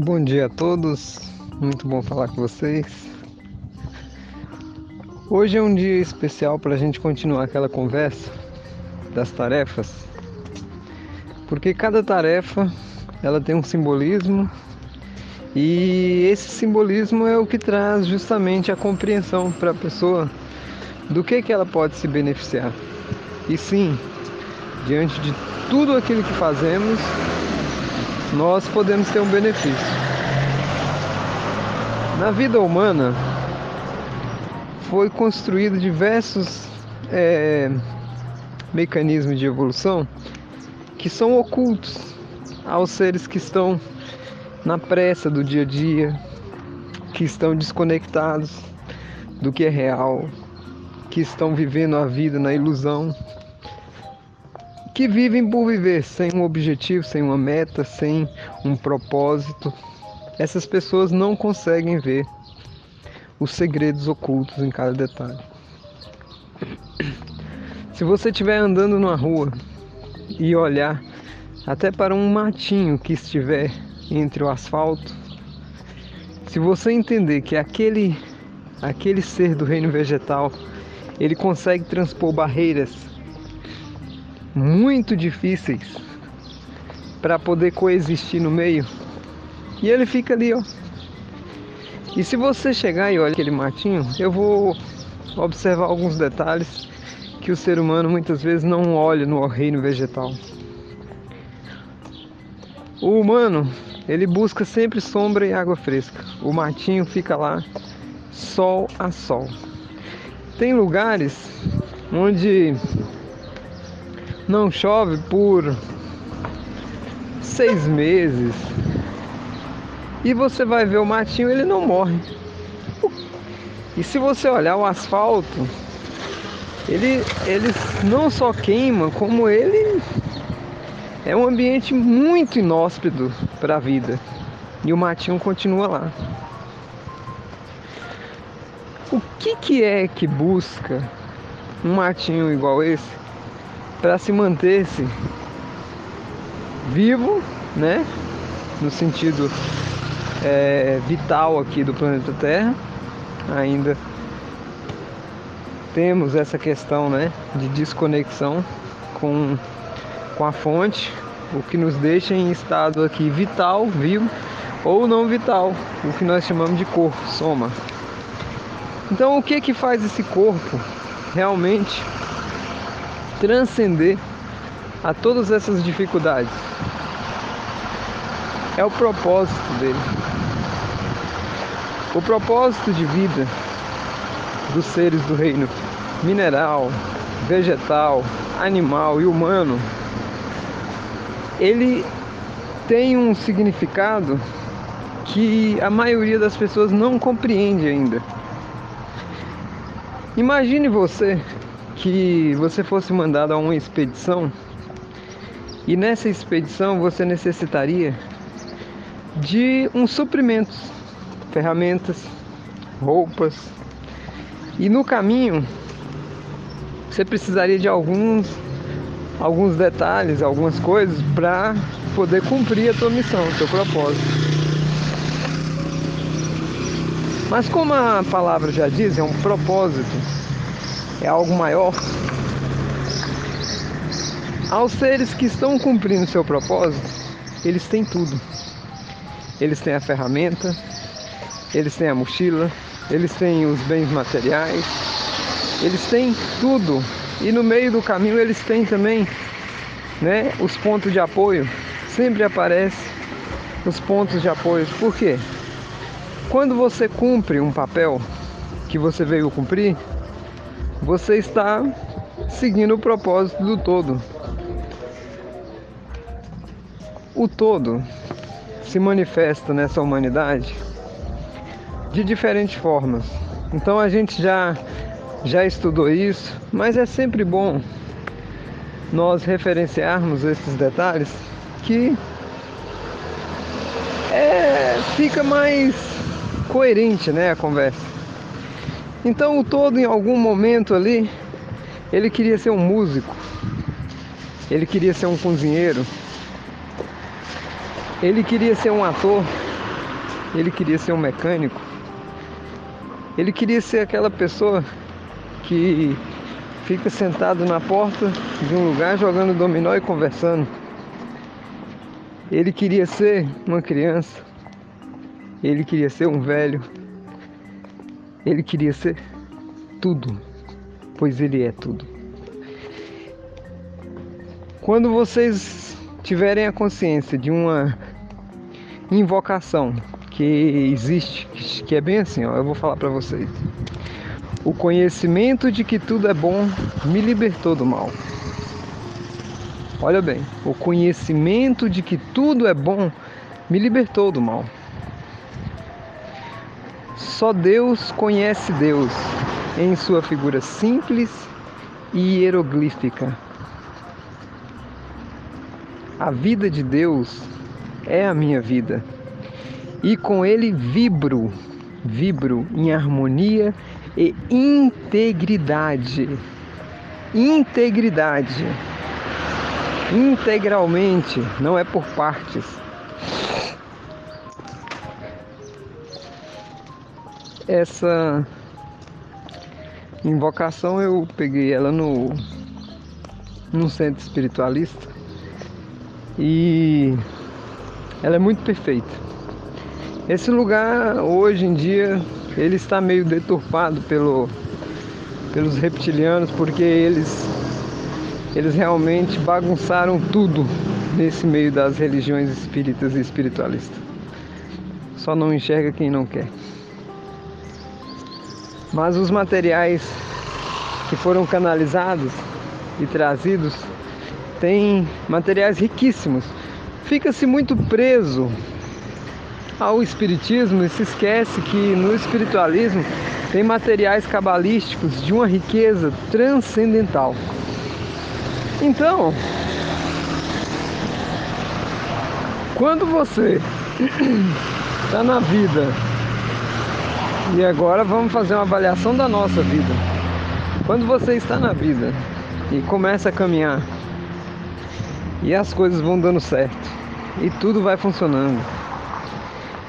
Bom dia a todos, muito bom falar com vocês. Hoje é um dia especial para a gente continuar aquela conversa das tarefas, porque cada tarefa ela tem um simbolismo e esse simbolismo é o que traz justamente a compreensão para a pessoa do que, que ela pode se beneficiar. E sim, diante de tudo aquilo que fazemos, nós podemos ter um benefício. Na vida humana foi construído diversos é, mecanismos de evolução que são ocultos aos seres que estão na pressa do dia a dia, que estão desconectados do que é real, que estão vivendo a vida na ilusão que vivem por viver sem um objetivo, sem uma meta, sem um propósito. Essas pessoas não conseguem ver os segredos ocultos em cada detalhe. Se você estiver andando numa rua e olhar até para um matinho que estiver entre o asfalto, se você entender que aquele aquele ser do reino vegetal, ele consegue transpor barreiras muito difíceis para poder coexistir no meio. E ele fica ali, ó. E se você chegar e olhar aquele matinho, eu vou observar alguns detalhes que o ser humano muitas vezes não olha no reino vegetal. O humano, ele busca sempre sombra e água fresca. O matinho fica lá sol a sol. Tem lugares onde não chove por seis meses. E você vai ver o matinho, ele não morre. E se você olhar o asfalto, ele, ele não só queima, como ele é um ambiente muito inóspito para a vida. E o matinho continua lá. O que, que é que busca um matinho igual esse para se manter-se vivo, né? No sentido é, vital aqui do planeta Terra, ainda temos essa questão, né, de desconexão com, com a fonte, o que nos deixa em estado aqui vital, vivo ou não vital, o que nós chamamos de corpo, soma. Então, o que que faz esse corpo realmente transcender a todas essas dificuldades. É o propósito dele. O propósito de vida dos seres do reino mineral, vegetal, animal e humano, ele tem um significado que a maioria das pessoas não compreende ainda. Imagine você que você fosse mandado a uma expedição e nessa expedição você necessitaria de um suprimento, ferramentas, roupas. E no caminho você precisaria de alguns alguns detalhes, algumas coisas para poder cumprir a tua missão, o teu propósito. Mas como a palavra já diz, é um propósito é algo maior. Aos seres que estão cumprindo seu propósito, eles têm tudo. Eles têm a ferramenta, eles têm a mochila, eles têm os bens materiais, eles têm tudo. E no meio do caminho eles têm também né, os pontos de apoio. Sempre aparece os pontos de apoio. Por quê? Quando você cumpre um papel que você veio cumprir, você está seguindo o propósito do todo. O todo se manifesta nessa humanidade de diferentes formas. Então a gente já já estudou isso, mas é sempre bom nós referenciarmos esses detalhes que é, fica mais coerente né, a conversa. Então o todo em algum momento ali, ele queria ser um músico, ele queria ser um cozinheiro, ele queria ser um ator, ele queria ser um mecânico, ele queria ser aquela pessoa que fica sentado na porta de um lugar jogando dominó e conversando. Ele queria ser uma criança, ele queria ser um velho, ele queria ser tudo, pois ele é tudo. Quando vocês tiverem a consciência de uma invocação que existe, que é bem assim, ó, eu vou falar para vocês. O conhecimento de que tudo é bom me libertou do mal. Olha bem, o conhecimento de que tudo é bom me libertou do mal. Só Deus conhece Deus em sua figura simples e hieroglífica. A vida de Deus é a minha vida. E com ele vibro, vibro em harmonia e integridade. Integridade. Integralmente, não é por partes. Essa invocação eu peguei ela no num centro espiritualista e ela é muito perfeita. Esse lugar hoje em dia ele está meio deturpado pelo, pelos reptilianos porque eles eles realmente bagunçaram tudo nesse meio das religiões espíritas e espiritualistas. Só não enxerga quem não quer. Mas os materiais que foram canalizados e trazidos têm materiais riquíssimos. Fica-se muito preso ao espiritismo e se esquece que no espiritualismo tem materiais cabalísticos de uma riqueza transcendental. Então, quando você está na vida e agora vamos fazer uma avaliação da nossa vida. Quando você está na vida e começa a caminhar e as coisas vão dando certo e tudo vai funcionando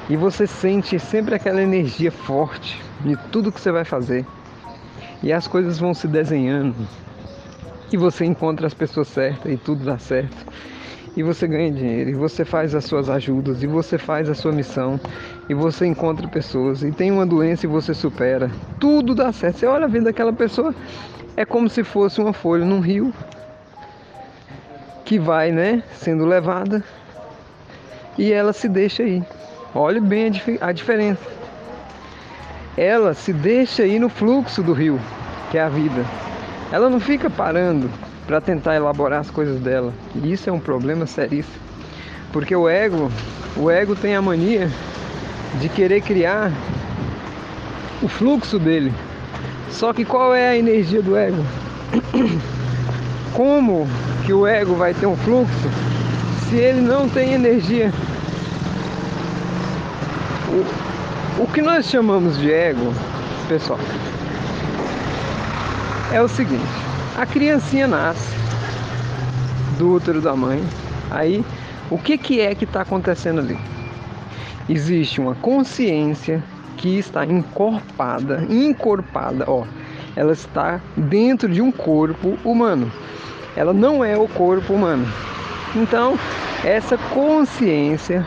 e você sente sempre aquela energia forte de tudo que você vai fazer e as coisas vão se desenhando e você encontra as pessoas certas e tudo dá certo e você ganha dinheiro, e você faz as suas ajudas, e você faz a sua missão, e você encontra pessoas, e tem uma doença e você supera. Tudo dá certo. Você olha a vida daquela pessoa, é como se fosse uma folha num rio que vai, né, sendo levada e ela se deixa aí. Olhe bem a, dif a diferença. Ela se deixa aí no fluxo do rio, que é a vida. Ela não fica parando para tentar elaborar as coisas dela. E isso é um problema seríssimo. Porque o ego, o ego tem a mania de querer criar o fluxo dele. Só que qual é a energia do ego? Como que o ego vai ter um fluxo se ele não tem energia? O, o que nós chamamos de ego, pessoal, é o seguinte: a criancinha nasce do útero da mãe. Aí, o que, que é que está acontecendo ali? Existe uma consciência que está encorpada, encorpada, ó. Ela está dentro de um corpo humano. Ela não é o corpo humano. Então, essa consciência,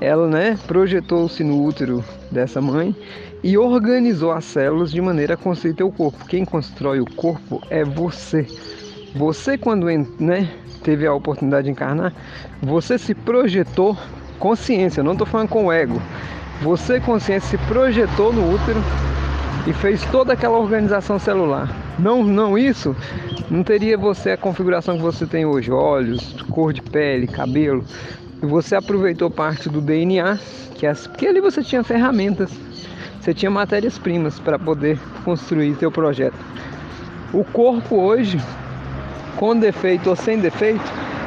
ela, né, projetou-se no útero dessa mãe e organizou as células de maneira a construir teu corpo. Quem constrói o corpo é você. Você quando né, teve a oportunidade de encarnar, você se projetou consciência, não estou falando com o ego. Você consciência se projetou no útero e fez toda aquela organização celular. Não, não isso, não teria você a configuração que você tem hoje, olhos, cor de pele, cabelo. Você aproveitou parte do DNA, que é, porque ali você tinha ferramentas você tinha matérias-primas para poder construir seu projeto. O corpo hoje, com defeito ou sem defeito,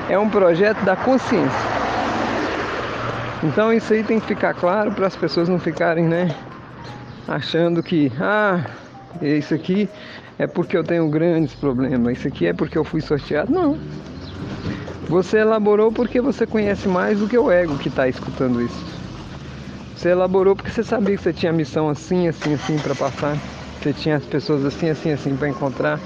é um projeto da consciência. Então isso aí tem que ficar claro para as pessoas não ficarem, né, achando que ah, isso aqui é porque eu tenho grandes problemas, isso aqui é porque eu fui sorteado. Não. Você elaborou porque você conhece mais do que o ego que está escutando isso. Você elaborou porque você sabia que você tinha missão assim, assim, assim para passar. Você tinha as pessoas assim, assim, assim para encontrar.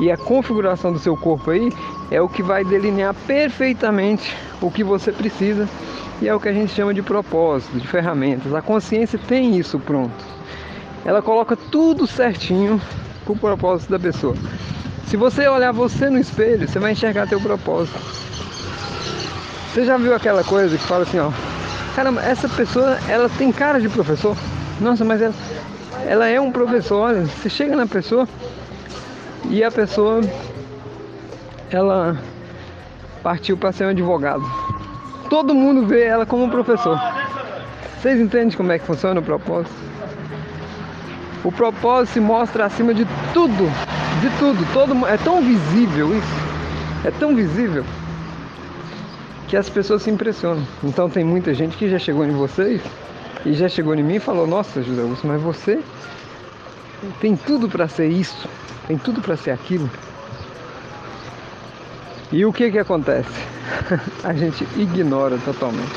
E a configuração do seu corpo aí é o que vai delinear perfeitamente o que você precisa e é o que a gente chama de propósito, de ferramentas. A consciência tem isso pronto. Ela coloca tudo certinho para o propósito da pessoa. Se você olhar você no espelho, você vai enxergar teu propósito. Você já viu aquela coisa que fala assim, ó, caramba, essa pessoa, ela tem cara de professor? Nossa, mas ela, ela é um professor, olha, você chega na pessoa, e a pessoa ela partiu para ser um advogado. Todo mundo vê ela como um professor. Vocês entendem como é que funciona o propósito? O propósito se mostra acima de tudo, de tudo. Todo é tão visível isso, é tão visível que as pessoas se impressionam. Então tem muita gente que já chegou em vocês e já chegou em mim e falou: Nossa, José Augusto, mas você tem tudo para ser isso tem tudo para ser aquilo. E o que que acontece? a gente ignora totalmente.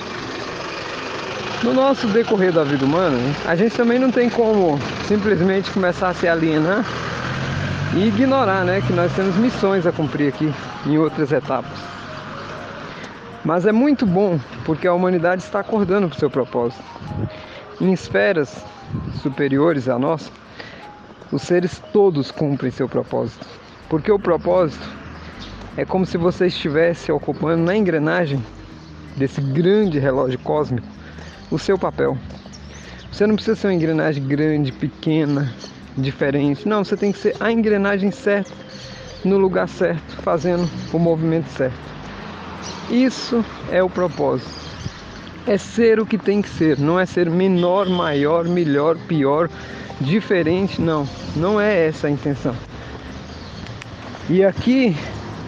No nosso decorrer da vida humana, a gente também não tem como simplesmente começar a se alienar e ignorar, né, que nós temos missões a cumprir aqui em outras etapas. Mas é muito bom porque a humanidade está acordando para o seu propósito. Em esferas superiores à nossa, os seres todos cumprem seu propósito. Porque o propósito é como se você estivesse ocupando na engrenagem desse grande relógio cósmico o seu papel. Você não precisa ser uma engrenagem grande, pequena, diferente. Não, você tem que ser a engrenagem certa, no lugar certo, fazendo o movimento certo. Isso é o propósito. É ser o que tem que ser, não é ser menor, maior, melhor, pior, diferente, não. Não é essa a intenção. E aqui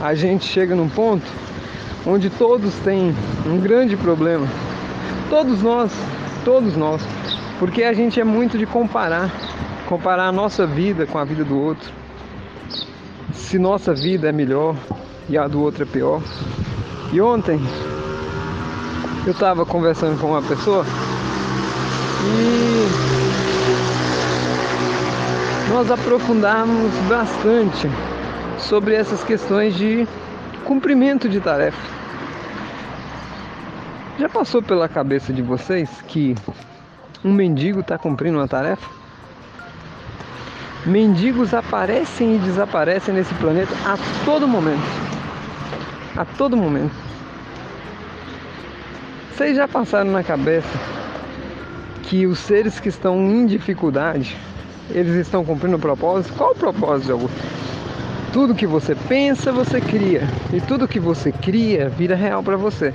a gente chega num ponto onde todos têm um grande problema. Todos nós, todos nós. Porque a gente é muito de comparar, comparar a nossa vida com a vida do outro. Se nossa vida é melhor e a do outro é pior. E ontem eu estava conversando com uma pessoa e nós aprofundarmos bastante sobre essas questões de cumprimento de tarefa. Já passou pela cabeça de vocês que um mendigo está cumprindo uma tarefa? Mendigos aparecem e desaparecem nesse planeta a todo momento. A todo momento. Vocês já passaram na cabeça que os seres que estão em dificuldade eles estão cumprindo o propósito? Qual o propósito, Augusto? Tudo que você pensa, você cria. E tudo que você cria vira real para você.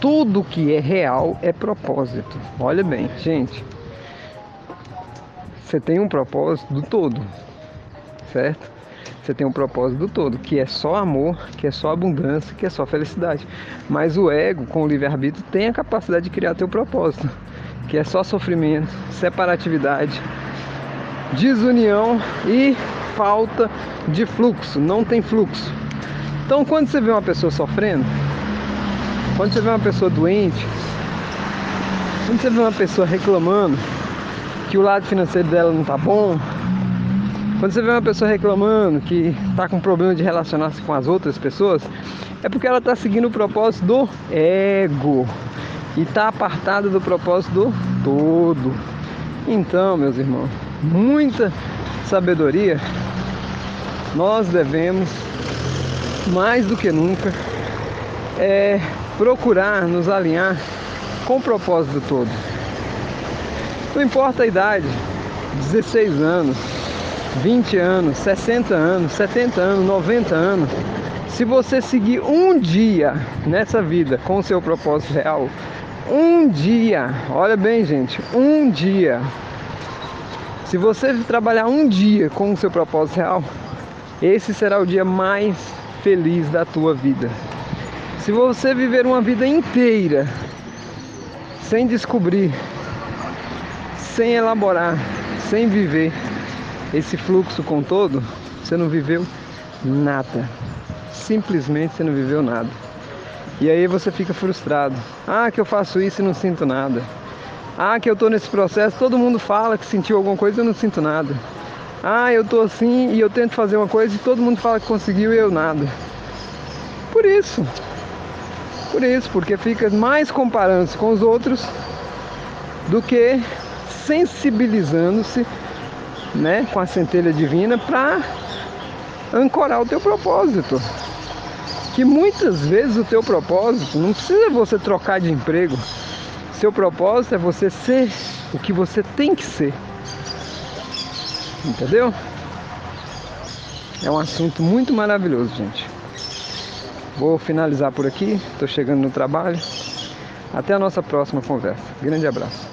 Tudo que é real é propósito. Olha bem, gente. Você tem um propósito do todo, certo? Você tem um propósito do todo, que é só amor, que é só abundância, que é só felicidade. Mas o ego, com o livre-arbítrio, tem a capacidade de criar teu propósito, que é só sofrimento, separatividade, desunião e falta de fluxo, não tem fluxo. Então, quando você vê uma pessoa sofrendo, quando você vê uma pessoa doente, quando você vê uma pessoa reclamando que o lado financeiro dela não tá bom, quando você vê uma pessoa reclamando que tá com problema de relacionar-se com as outras pessoas, é porque ela tá seguindo o propósito do ego e tá apartada do propósito do todo. Então, meus irmãos, muita sabedoria, nós devemos, mais do que nunca, é, procurar nos alinhar com o propósito todo. Não importa a idade, 16 anos, 20 anos, 60 anos, 70 anos, 90 anos, se você seguir um dia nessa vida com o seu propósito real, um dia, olha bem, gente, um dia se você trabalhar um dia com o seu propósito real, esse será o dia mais feliz da tua vida. Se você viver uma vida inteira sem descobrir, sem elaborar, sem viver esse fluxo com todo, você não viveu nada. Simplesmente você não viveu nada. E aí você fica frustrado. Ah, que eu faço isso e não sinto nada. Ah, que eu estou nesse processo, todo mundo fala que sentiu alguma coisa, eu não sinto nada. Ah, eu estou assim e eu tento fazer uma coisa e todo mundo fala que conseguiu e eu nada. Por isso. Por isso, porque fica mais comparando-se com os outros do que sensibilizando-se né, com a centelha divina para ancorar o teu propósito. Que muitas vezes o teu propósito não precisa você trocar de emprego. Seu propósito é você ser o que você tem que ser. Entendeu? É um assunto muito maravilhoso, gente. Vou finalizar por aqui, estou chegando no trabalho. Até a nossa próxima conversa. Grande abraço.